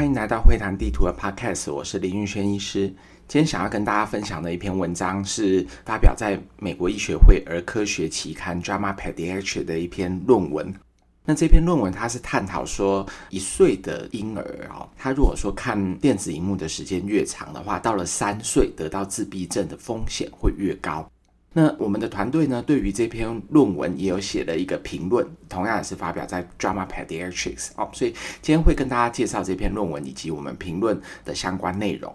欢迎来到会谈地图的 Podcast，我是林玉轩医师。今天想要跟大家分享的一篇文章是发表在美国医学会儿科学期刊《Drama Pediatrics》的一篇论文。那这篇论文它是探讨说，一岁的婴儿哦，他如果说看电子荧幕的时间越长的话，到了三岁得到自闭症的风险会越高。那我们的团队呢，对于这篇论文也有写了一个评论，同样也是发表在《Drama Pediatrics》哦，所以今天会跟大家介绍这篇论文以及我们评论的相关内容。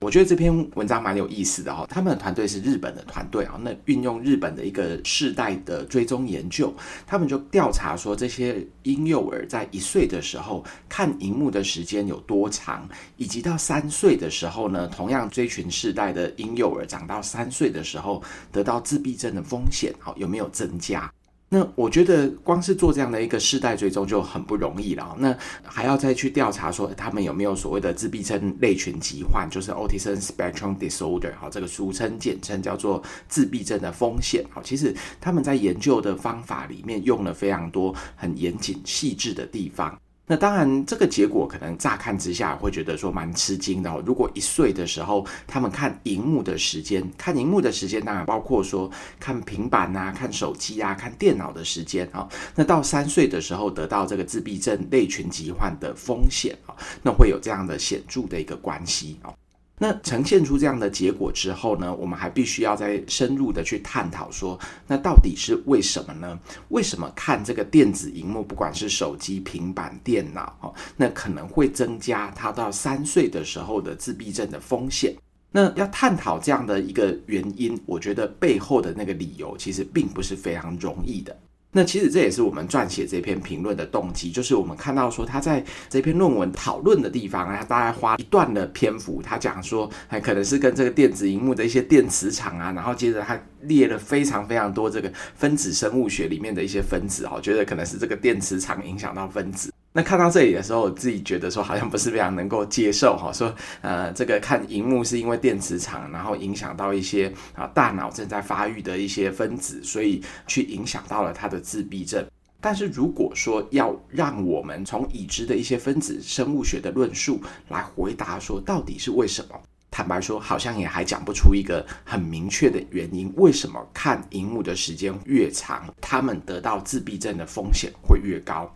我觉得这篇文章蛮有意思的哈，他们的团队是日本的团队啊，那运用日本的一个世代的追踪研究，他们就调查说这些婴幼儿在一岁的时候看荧幕的时间有多长，以及到三岁的时候呢，同样追寻世代的婴幼儿长到三岁的时候得到自闭症的风险好有没有增加？那我觉得光是做这样的一个世代追踪就很不容易了，那还要再去调查说他们有没有所谓的自闭症类群疾患，就是 Autism Spectrum Disorder，好，这个俗称简称叫做自闭症的风险，好，其实他们在研究的方法里面用了非常多很严谨细致的地方。那当然，这个结果可能乍看之下会觉得说蛮吃惊的哦。如果一岁的时候他们看荧幕的时间，看荧幕的时间当然包括说看平板啊、看手机啊、看电脑的时间啊。那到三岁的时候得到这个自闭症类群疾患的风险啊，那会有这样的显著的一个关系啊。那呈现出这样的结果之后呢，我们还必须要再深入的去探讨说，那到底是为什么呢？为什么看这个电子荧幕，不管是手机、平板、电脑，哦，那可能会增加他到三岁的时候的自闭症的风险？那要探讨这样的一个原因，我觉得背后的那个理由其实并不是非常容易的。那其实这也是我们撰写这篇评论的动机，就是我们看到说他在这篇论文讨论的地方，他大概花一段的篇幅，他讲说还可能是跟这个电子荧幕的一些电磁场啊，然后接着他列了非常非常多这个分子生物学里面的一些分子哦，觉得可能是这个电磁场影响到分子。那看到这里的时候，我自己觉得说好像不是非常能够接受哈，说呃这个看荧幕是因为电磁场，然后影响到一些啊大脑正在发育的一些分子，所以去影响到了他的自闭症。但是如果说要让我们从已知的一些分子生物学的论述来回答说到底是为什么，坦白说好像也还讲不出一个很明确的原因，为什么看荧幕的时间越长，他们得到自闭症的风险会越高。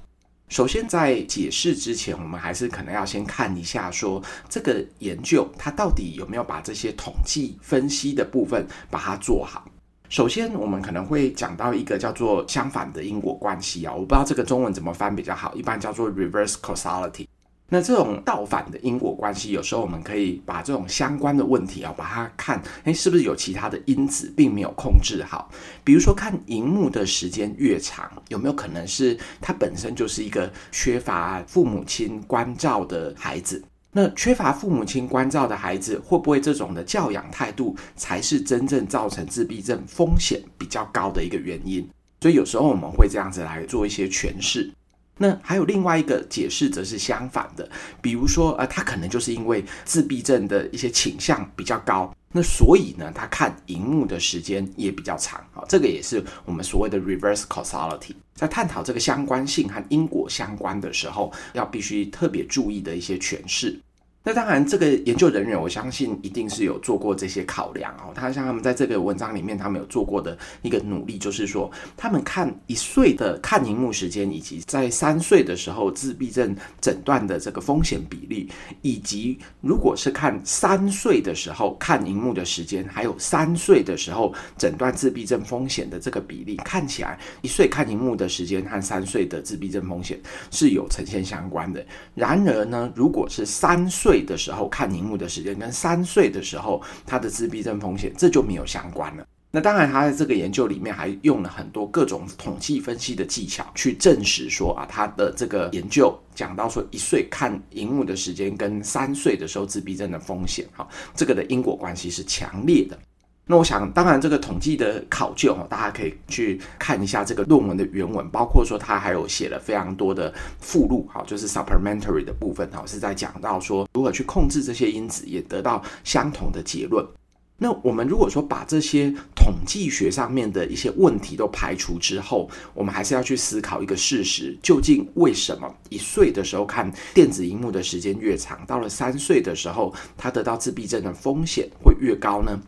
首先，在解释之前，我们还是可能要先看一下，说这个研究它到底有没有把这些统计分析的部分把它做好。首先，我们可能会讲到一个叫做相反的因果关系啊，我不知道这个中文怎么翻比较好，一般叫做 reverse causality。那这种倒反的因果关系，有时候我们可以把这种相关的问题啊，把它看，诶，是不是有其他的因子并没有控制好？比如说看荧幕的时间越长，有没有可能是他本身就是一个缺乏父母亲关照的孩子？那缺乏父母亲关照的孩子，会不会这种的教养态度才是真正造成自闭症风险比较高的一个原因？所以有时候我们会这样子来做一些诠释。那还有另外一个解释，则是相反的，比如说，呃，他可能就是因为自闭症的一些倾向比较高，那所以呢，他看荧幕的时间也比较长，啊，这个也是我们所谓的 reverse causality，在探讨这个相关性和因果相关的时候，要必须特别注意的一些诠释。那当然，这个研究人员我相信一定是有做过这些考量哦。他像他们在这个文章里面，他们有做过的一个努力，就是说，他们看一岁的看荧幕时间，以及在三岁的时候自闭症诊断的这个风险比例，以及如果是看三岁的时候看荧幕的时间，还有三岁的时候诊断自闭症风险的这个比例，看起来一岁看荧幕的时间和三岁的自闭症风险是有呈现相关的。然而呢，如果是三岁岁的时候看荧幕的时间跟三岁的时候他的自闭症风险，这就没有相关了。那当然，他在这个研究里面还用了很多各种统计分析的技巧去证实说啊，他的这个研究讲到说一岁看荧幕的时间跟三岁的时候自闭症的风险，哈，这个的因果关系是强烈的。那我想，当然这个统计的考究，大家可以去看一下这个论文的原文，包括说他还有写了非常多的附录，哈，就是 supplementary 的部分，哈，是在讲到说如何去控制这些因子，也得到相同的结论。那我们如果说把这些统计学上面的一些问题都排除之后，我们还是要去思考一个事实：究竟为什么一岁的时候看电子荧幕的时间越长，到了三岁的时候，他得到自闭症的风险会越高呢？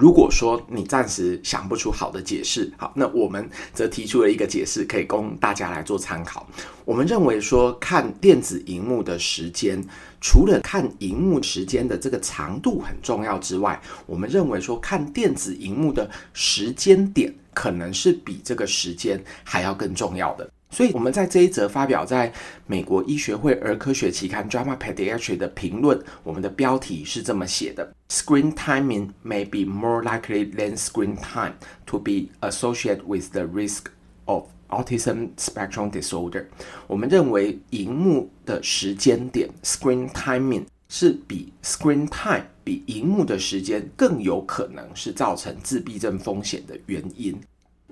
如果说你暂时想不出好的解释，好，那我们则提出了一个解释，可以供大家来做参考。我们认为说，看电子荧幕的时间，除了看荧幕时间的这个长度很重要之外，我们认为说，看电子荧幕的时间点，可能是比这个时间还要更重要的。所以我们在这一则发表在美国医学会儿科学期刊《JAMA pediatric》的评论，我们的标题是这么写的：“Screen timing may be more likely than screen time to be associated with the risk of autism spectrum disorder。”我们认为，荧幕的时间点 （screen timing） 是比 screen time 比荧幕的时间更有可能是造成自闭症风险的原因。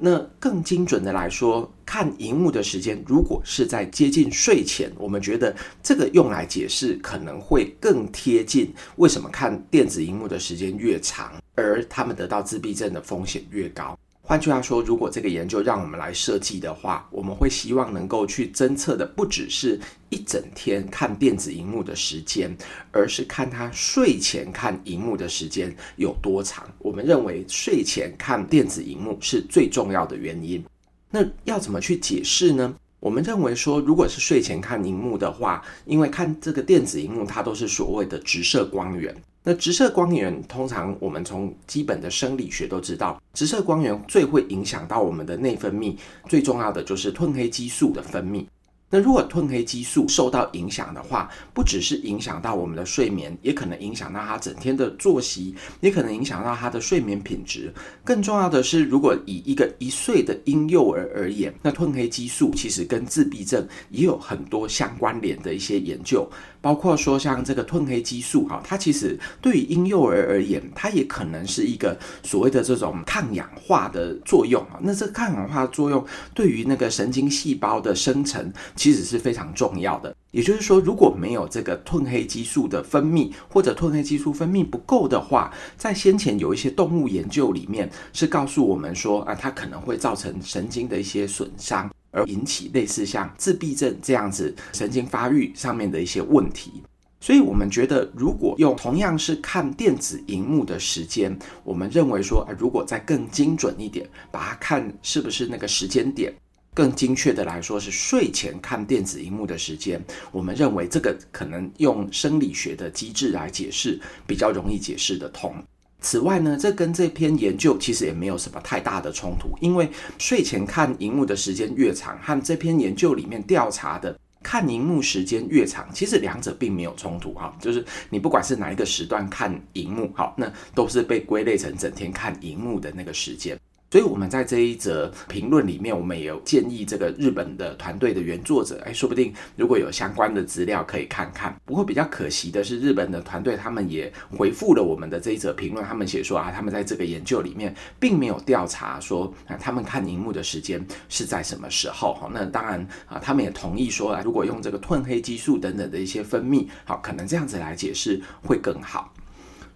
那更精准的来说，看荧幕的时间，如果是在接近睡前，我们觉得这个用来解释可能会更贴近为什么看电子荧幕的时间越长，而他们得到自闭症的风险越高。换句话说，如果这个研究让我们来设计的话，我们会希望能够去侦测的不只是一整天看电子荧幕的时间，而是看他睡前看荧幕的时间有多长。我们认为睡前看电子荧幕是最重要的原因。那要怎么去解释呢？我们认为说，如果是睡前看荧幕的话，因为看这个电子荧幕，它都是所谓的直射光源。那直射光源，通常我们从基本的生理学都知道，直射光源最会影响到我们的内分泌，最重要的就是褪黑激素的分泌。那如果褪黑激素受到影响的话，不只是影响到我们的睡眠，也可能影响到他整天的作息，也可能影响到他的睡眠品质。更重要的是，如果以一个一岁的婴幼儿而言，那褪黑激素其实跟自闭症也有很多相关联的一些研究，包括说像这个褪黑激素哈，它其实对于婴幼儿而言，它也可能是一个所谓的这种抗氧化的作用啊。那这抗氧化作用对于那个神经细胞的生成。其实是非常重要的，也就是说，如果没有这个褪黑激素的分泌，或者褪黑激素分泌不够的话，在先前有一些动物研究里面是告诉我们说，啊，它可能会造成神经的一些损伤，而引起类似像自闭症这样子神经发育上面的一些问题。所以，我们觉得，如果用同样是看电子荧幕的时间，我们认为说，如果再更精准一点，把它看是不是那个时间点。更精确的来说，是睡前看电子荧幕的时间。我们认为这个可能用生理学的机制来解释，比较容易解释得通。此外呢，这跟这篇研究其实也没有什么太大的冲突，因为睡前看荧幕的时间越长，和这篇研究里面调查的看荧幕时间越长，其实两者并没有冲突哈。就是你不管是哪一个时段看荧幕，好，那都是被归类成整天看荧幕的那个时间。所以我们在这一则评论里面，我们也有建议这个日本的团队的原作者，哎，说不定如果有相关的资料可以看看。不过比较可惜的是，日本的团队他们也回复了我们的这一则评论，他们写说啊，他们在这个研究里面并没有调查说啊，他们看荧幕的时间是在什么时候。好，那当然啊，他们也同意说啊，如果用这个褪黑激素等等的一些分泌，好，可能这样子来解释会更好。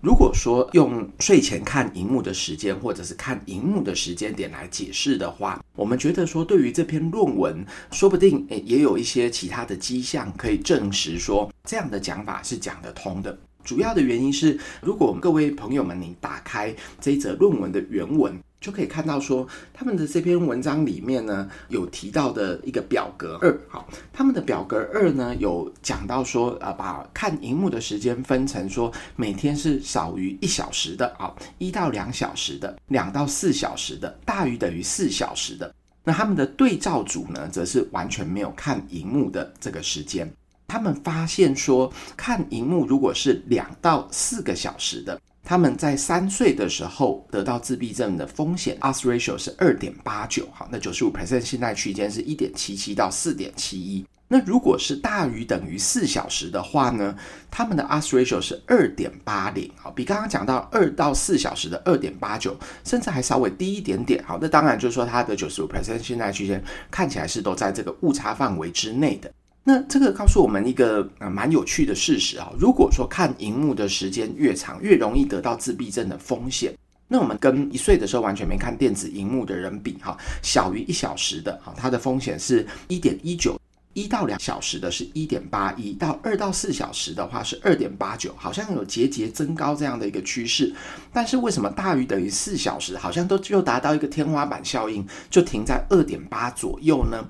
如果说用睡前看荧幕的时间，或者是看荧幕的时间点来解释的话，我们觉得说，对于这篇论文，说不定诶也有一些其他的迹象可以证实说，这样的讲法是讲得通的。主要的原因是，如果各位朋友们你打开这则论文的原文。就可以看到说，他们的这篇文章里面呢，有提到的一个表格二，好，他们的表格二呢，有讲到说，呃，把看荧幕的时间分成说，每天是少于一小时的，啊，一到两小时的，两到四小时的，大于等于四小时的。那他们的对照组呢，则是完全没有看荧幕的这个时间。他们发现说，看荧幕如果是两到四个小时的。他们在三岁的时候得到自闭症的风险 a s ratio 是二点八九，好，那九十五 percent 信赖区间是一点七七到四点七一。那如果是大于等于四小时的话呢，他们的 AS ratio 是二点八零，好，比刚刚讲到二到四小时的二点八九，甚至还稍微低一点点，好，那当然就是说它的九十五 percent 信赖区间看起来是都在这个误差范围之内的。那这个告诉我们一个啊蛮有趣的事实啊，如果说看荧幕的时间越长，越容易得到自闭症的风险。那我们跟一岁的时候完全没看电子荧幕的人比，哈，小于一小时的，哈，它的风险是一点一九，一到两小时的是一点八一，到二到四小时的话是二点八九，好像有节节增高这样的一个趋势。但是为什么大于等于四小时，好像都就达到一个天花板效应，就停在二点八左右呢？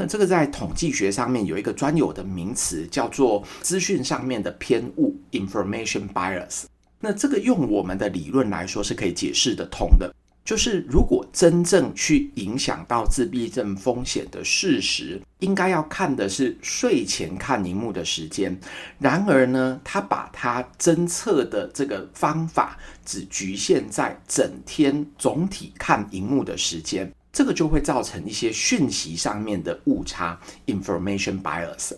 那这个在统计学上面有一个专有的名词，叫做资讯上面的偏误 （information bias）。那这个用我们的理论来说是可以解释得通的，就是如果真正去影响到自闭症风险的事实，应该要看的是睡前看荧幕的时间。然而呢，他把他侦测的这个方法只局限在整天总体看荧幕的时间，这个就会造成一些讯息上面的误差 （information bias）。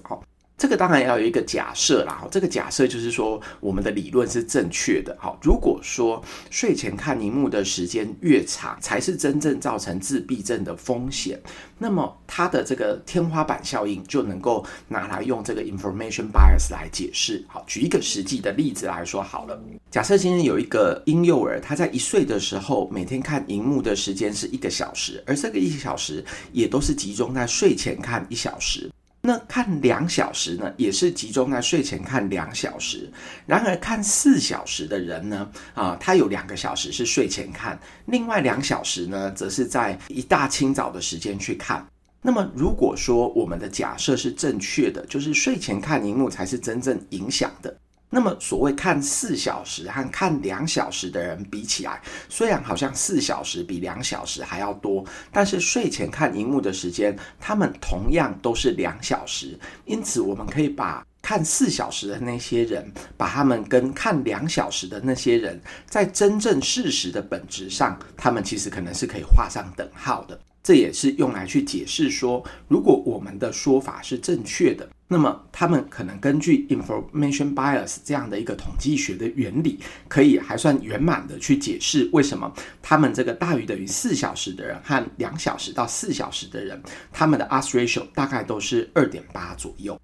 这个当然要有一个假设啦，哈，这个假设就是说我们的理论是正确的，好。如果说睡前看荧幕的时间越长，才是真正造成自闭症的风险，那么它的这个天花板效应就能够拿来用这个 information bias 来解释。好，举一个实际的例子来说好了，假设今天有一个婴幼儿，他在一岁的时候每天看荧幕的时间是一个小时，而这个一小时也都是集中在睡前看一小时。那看两小时呢，也是集中在睡前看两小时。然而看四小时的人呢，啊，他有两个小时是睡前看，另外两小时呢，则是在一大清早的时间去看。那么如果说我们的假设是正确的，就是睡前看荧幕才是真正影响的。那么，所谓看四小时和看两小时的人比起来，虽然好像四小时比两小时还要多，但是睡前看荧幕的时间，他们同样都是两小时。因此，我们可以把看四小时的那些人，把他们跟看两小时的那些人，在真正事实的本质上，他们其实可能是可以画上等号的。这也是用来去解释说，如果我们的说法是正确的，那么他们可能根据 information bias 这样的一个统计学的原理，可以还算圆满的去解释为什么他们这个大于等于四小时的人和两小时到四小时的人，他们的 odds ratio 大概都是二点八左右。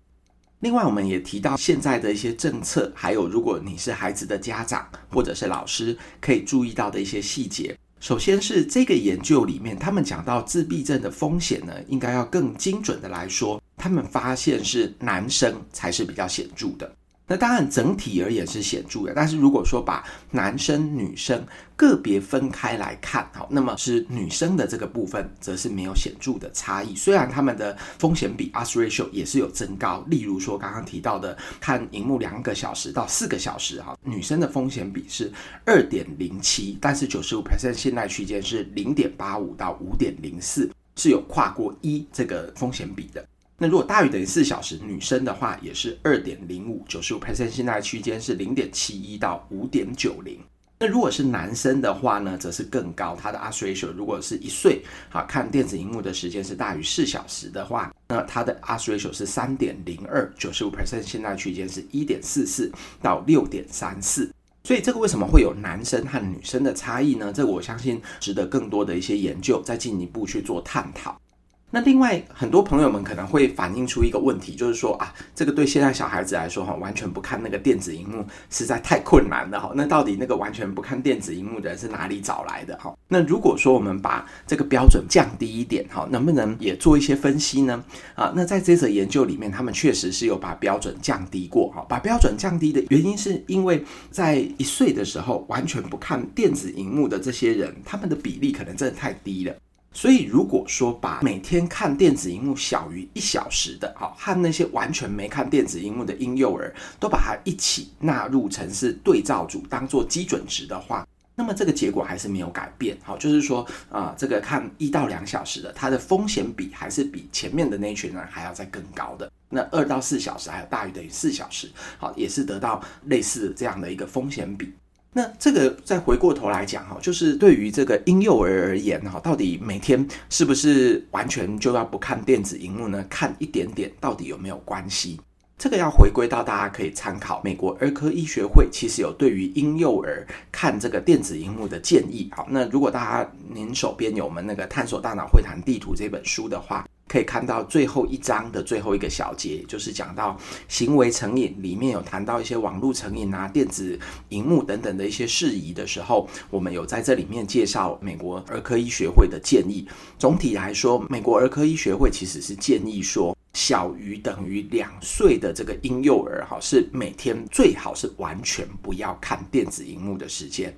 另外，我们也提到现在的一些政策，还有如果你是孩子的家长或者是老师，可以注意到的一些细节。首先是这个研究里面，他们讲到自闭症的风险呢，应该要更精准的来说，他们发现是男生才是比较显著的。那当然，整体而言是显著的。但是如果说把男生、女生个别分开来看，好，那么是女生的这个部分，则是没有显著的差异。虽然他们的风险比 odds ratio 也是有增高，例如说刚刚提到的，看荧幕两个小时到四个小时，哈，女生的风险比是二点零七，但是九十五 percent 信赖区间是零点八五到五点零四，是有跨过一这个风险比的。那如果大于等于四小时，女生的话也是二点零五，九十五 percent 信赖区间是零点七一到五点九零。那如果是男生的话呢，则是更高，他的 odds ratio 如果是一岁，好，看电子荧幕的时间是大于四小时的话，那他的 odds ratio 是三点零二，九十五 percent 信赖区间是一点四四到六点三四。所以这个为什么会有男生和女生的差异呢？这个我相信值得更多的一些研究再进一步去做探讨。那另外很多朋友们可能会反映出一个问题，就是说啊，这个对现在小孩子来说哈，完全不看那个电子荧幕实在太困难了哈。那到底那个完全不看电子荧幕的人是哪里找来的哈？那如果说我们把这个标准降低一点哈，能不能也做一些分析呢？啊，那在这则研究里面，他们确实是有把标准降低过哈。把标准降低的原因是因为在一岁的时候完全不看电子荧幕的这些人，他们的比例可能真的太低了。所以，如果说把每天看电子荧幕小于一小时的，好，和那些完全没看电子荧幕的婴幼儿，都把它一起纳入成是对照组，当做基准值的话，那么这个结果还是没有改变。好，就是说啊，这个看一到两小时的，它的风险比还是比前面的那群人还要再更高的。那二到四小时还有大于等于四小时，好，也是得到类似这样的一个风险比。那这个再回过头来讲哈，就是对于这个婴幼儿而言哈，到底每天是不是完全就要不看电子荧幕呢？看一点点到底有没有关系？这个要回归到大家可以参考美国儿科医学会，其实有对于婴幼儿看这个电子荧幕的建议。好，那如果大家您手边有我们那个探索大脑会谈地图这本书的话。可以看到最后一章的最后一个小节，就是讲到行为成瘾，里面有谈到一些网络成瘾啊、电子荧幕等等的一些事宜的时候，我们有在这里面介绍美国儿科医学会的建议。总体来说，美国儿科医学会其实是建议说，小于等于两岁的这个婴幼儿哈，是每天最好是完全不要看电子荧幕的时间。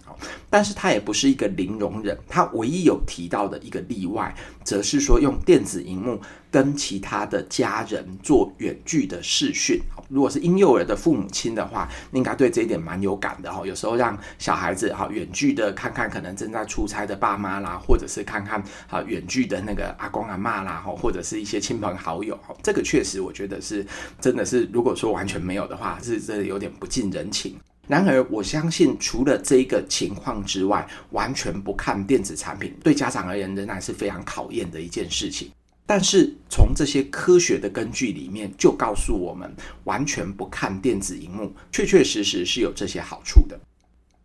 但是它也不是一个零容忍，它唯一有提到的一个例外，则是说用电子荧幕跟其他的家人做远距的视讯。如果是婴幼儿的父母亲的话，应该对这一点蛮有感的哈。有时候让小孩子哈远距的看看可能正在出差的爸妈啦，或者是看看啊远距的那个阿公阿妈啦哈，或者是一些亲朋好友。这个确实我觉得是真的是，如果说完全没有的话，是真的有点不近人情。然而我相信，除了这个情况之外，完全不看电子产品，对家长而言仍然是非常考验的一件事情。但是从这些科学的根据里面，就告诉我们，完全不看电子荧幕，确确实实是有这些好处的。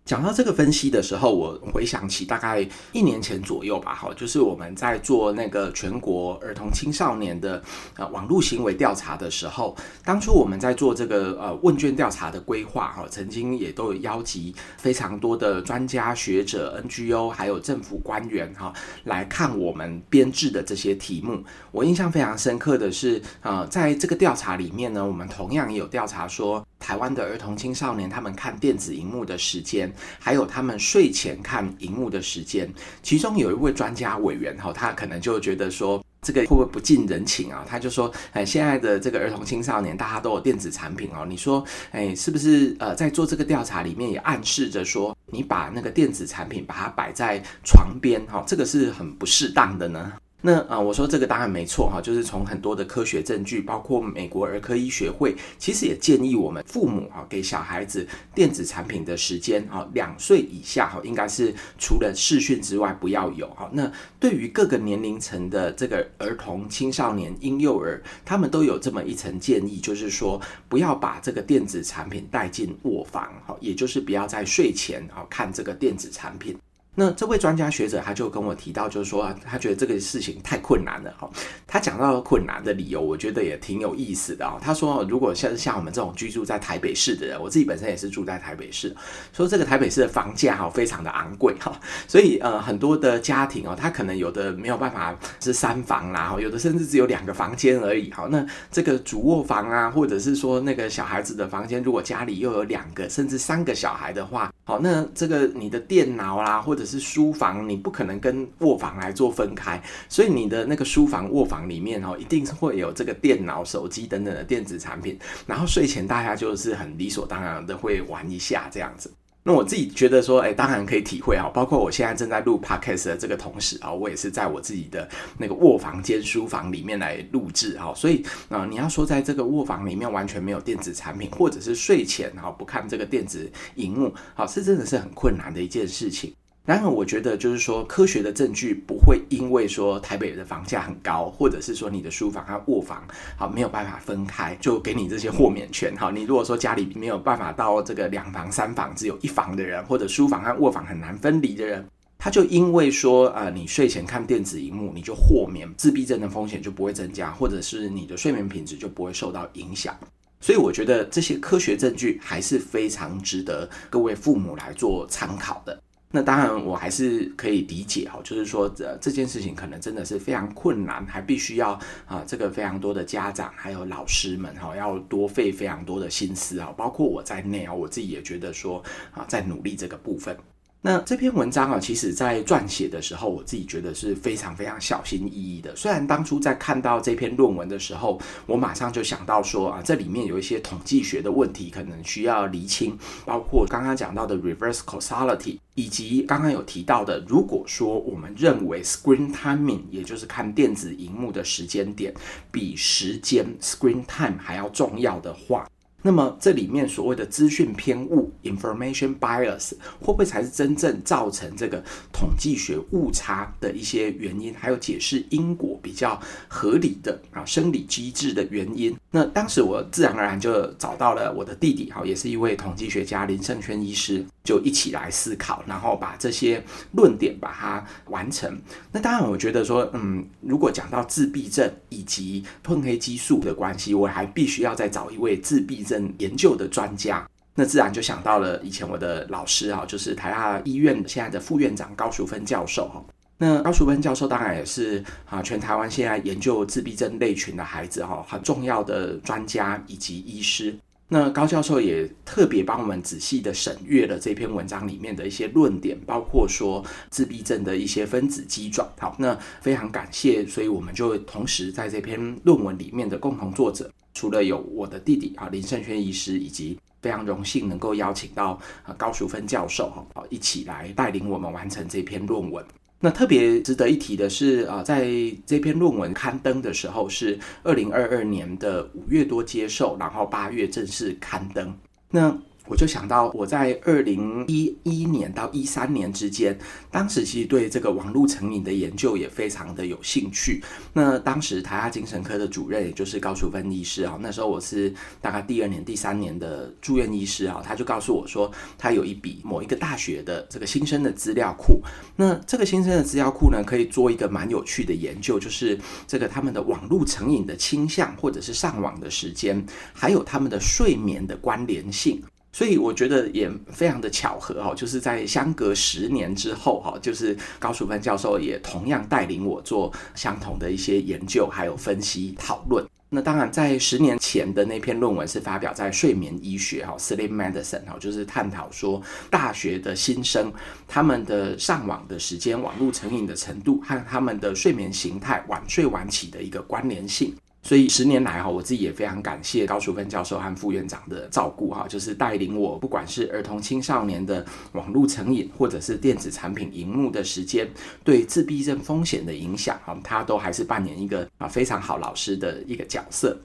讲到这个分析的时候，我回想起大概一年前左右吧，哈，就是我们在做那个全国儿童青少年的呃网络行为调查的时候，当初我们在做这个呃问卷调查的规划，哈，曾经也都有邀集非常多的专家学者、NGO 还有政府官员，哈，来看我们编制的这些题目。我印象非常深刻的是，呃，在这个调查里面呢，我们同样也有调查说，台湾的儿童青少年他们看电子荧幕的时间。还有他们睡前看荧幕的时间，其中有一位专家委员哈，他可能就觉得说，这个会不会不近人情啊？他就说，哎，现在的这个儿童青少年大家都有电子产品哦，你说，哎，是不是呃，在做这个调查里面也暗示着说，你把那个电子产品把它摆在床边哈，这个是很不适当的呢？那啊，我说这个当然没错哈，就是从很多的科学证据，包括美国儿科医学会，其实也建议我们父母哈，给小孩子电子产品的时间哈，两岁以下哈，应该是除了视讯之外不要有哈。那对于各个年龄层的这个儿童、青少年、婴幼儿，他们都有这么一层建议，就是说不要把这个电子产品带进卧房哈，也就是不要在睡前啊看这个电子产品。那这位专家学者他就跟我提到，就是说他觉得这个事情太困难了哈。他讲到困难的理由，我觉得也挺有意思的啊。他说，如果像像我们这种居住在台北市的人，我自己本身也是住在台北市，说这个台北市的房价哈非常的昂贵哈，所以呃很多的家庭哦，他可能有的没有办法是三房啦，有的甚至只有两个房间而已哈。那这个主卧房啊，或者是说那个小孩子的房间，如果家里又有两个甚至三个小孩的话，好，那这个你的电脑啦，或者是书房，你不可能跟卧房来做分开，所以你的那个书房、卧房里面哦，一定是会有这个电脑、手机等等的电子产品，然后睡前大家就是很理所当然的会玩一下这样子。那我自己觉得说，哎，当然可以体会啊，包括我现在正在录 podcast 的这个同时啊，我也是在我自己的那个卧房兼书房里面来录制哈，所以啊，你要说在这个卧房里面完全没有电子产品，或者是睡前哈不看这个电子荧幕，好，是真的是很困难的一件事情。然后我觉得就是说，科学的证据不会因为说台北的房价很高，或者是说你的书房和卧房好没有办法分开，就给你这些豁免权。好，你如果说家里没有办法到这个两房、三房只有一房的人，或者书房和卧房很难分离的人，他就因为说啊，你睡前看电子荧幕，你就豁免自闭症的风险就不会增加，或者是你的睡眠品质就不会受到影响。所以我觉得这些科学证据还是非常值得各位父母来做参考的。那当然，我还是可以理解哈，就是说这这件事情可能真的是非常困难，还必须要啊，这个非常多的家长还有老师们哈，要多费非常多的心思啊，包括我在内啊，我自己也觉得说啊，在努力这个部分。那这篇文章啊，其实在撰写的时候，我自己觉得是非常非常小心翼翼的。虽然当初在看到这篇论文的时候，我马上就想到说啊，这里面有一些统计学的问题，可能需要厘清，包括刚刚讲到的 reverse causality，以及刚刚有提到的，如果说我们认为 screen timing，也就是看电子荧幕的时间点，比时间 screen time 还要重要的话。那么这里面所谓的资讯偏误 （information bias） 会不会才是真正造成这个统计学误差的一些原因？还有解释因果比较合理的啊生理机制的原因？那当时我自然而然就找到了我的弟弟，哈，也是一位统计学家林胜轩医师。就一起来思考，然后把这些论点把它完成。那当然，我觉得说，嗯，如果讲到自闭症以及褪黑激素的关系，我还必须要再找一位自闭症研究的专家。那自然就想到了以前我的老师啊，就是台大医院现在的副院长高淑芬教授哈。那高淑芬教授当然也是啊，全台湾现在研究自闭症类群的孩子哈，很重要的专家以及医师。那高教授也特别帮我们仔细的审阅了这篇文章里面的一些论点，包括说自闭症的一些分子机转。好，那非常感谢，所以我们就同时在这篇论文里面的共同作者，除了有我的弟弟啊林胜轩医师以及。非常荣幸能够邀请到高淑芬教授哈，一起来带领我们完成这篇论文。那特别值得一提的是啊，在这篇论文刊登的时候是二零二二年的五月多接受，然后八月正式刊登。那我就想到，我在二零一一年到一三年之间，当时其实对这个网络成瘾的研究也非常的有兴趣。那当时台大精神科的主任，也就是高淑芬医师啊，那时候我是大概第二年、第三年的住院医师啊，他就告诉我说，他有一笔某一个大学的这个新生的资料库。那这个新生的资料库呢，可以做一个蛮有趣的研究，就是这个他们的网络成瘾的倾向，或者是上网的时间，还有他们的睡眠的关联性。所以我觉得也非常的巧合哈，就是在相隔十年之后哈，就是高淑芬教授也同样带领我做相同的一些研究，还有分析讨论。那当然，在十年前的那篇论文是发表在《睡眠医学》哈 （Sleep Medicine） 哈，就是探讨说大学的新生他们的上网的时间、网络成瘾的程度和他们的睡眠形态、晚睡晚起的一个关联性。所以十年来哈，我自己也非常感谢高淑芬教授和副院长的照顾哈，就是带领我，不管是儿童青少年的网络成瘾，或者是电子产品荧幕的时间对自闭症风险的影响哈，他都还是扮演一个啊非常好老师的一个角色。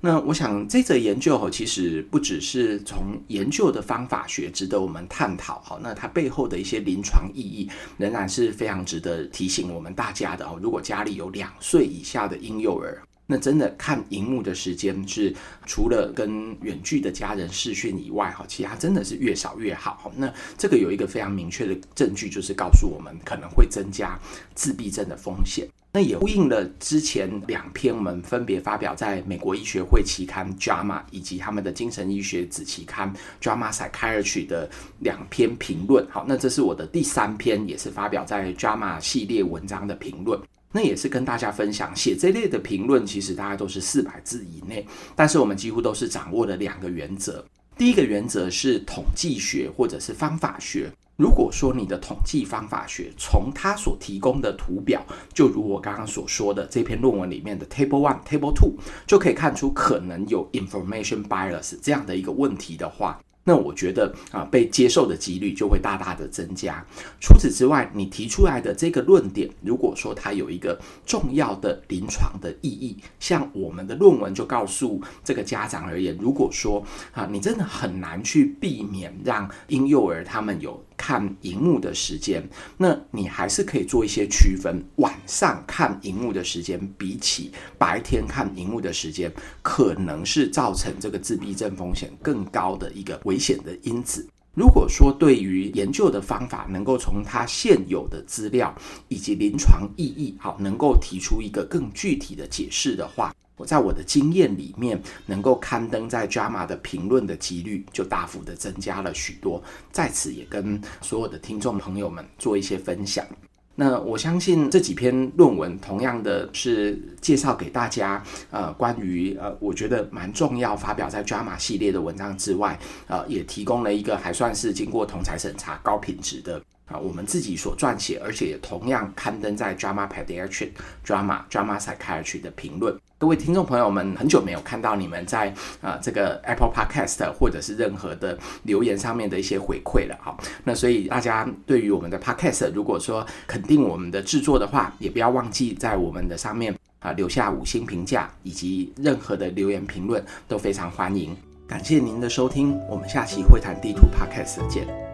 那我想这则研究哈，其实不只是从研究的方法学值得我们探讨哈，那它背后的一些临床意义仍然是非常值得提醒我们大家的哦。如果家里有两岁以下的婴幼儿，那真的看荧幕的时间是除了跟远距的家人视讯以外，哈，其他真的是越少越好。那这个有一个非常明确的证据，就是告诉我们可能会增加自闭症的风险。那也呼应了之前两篇我们分别发表在美国医学会期刊《JAMA》以及他们的精神医学子期刊《JAMA Psychiatry》的两篇评论。好，那这是我的第三篇，也是发表在《JAMA》系列文章的评论。那也是跟大家分享，写这类的评论，其实大家都是四百字以内，但是我们几乎都是掌握了两个原则。第一个原则是统计学或者是方法学。如果说你的统计方法学从它所提供的图表，就如我刚刚所说的这篇论文里面的 Table One、Table Two，就可以看出可能有 Information Bias 这样的一个问题的话。那我觉得啊，被接受的几率就会大大的增加。除此之外，你提出来的这个论点，如果说它有一个重要的临床的意义，像我们的论文就告诉这个家长而言，如果说啊，你真的很难去避免让婴幼儿他们有。看荧幕的时间，那你还是可以做一些区分。晚上看荧幕的时间，比起白天看荧幕的时间，可能是造成这个自闭症风险更高的一个危险的因子。如果说对于研究的方法能够从它现有的资料以及临床意义，好，能够提出一个更具体的解释的话。我在我的经验里面，能够刊登在 JAMA 的评论的几率就大幅的增加了许多。在此也跟所有的听众朋友们做一些分享。那我相信这几篇论文同样的是介绍给大家，呃，关于呃，我觉得蛮重要，发表在 JAMA 系列的文章之外，呃，也提供了一个还算是经过同侪审查、高品质的。啊，我们自己所撰写，而且也同样刊登在 Drama Pediatric JAMA Drama Psychiatry 的评论。各位听众朋友们，很久没有看到你们在啊、呃、这个 Apple Podcast 或者是任何的留言上面的一些回馈了哈。那所以大家对于我们的 Podcast，如果说肯定我们的制作的话，也不要忘记在我们的上面啊留下五星评价，以及任何的留言评论都非常欢迎。感谢您的收听，我们下期会谈地图 Podcast 见。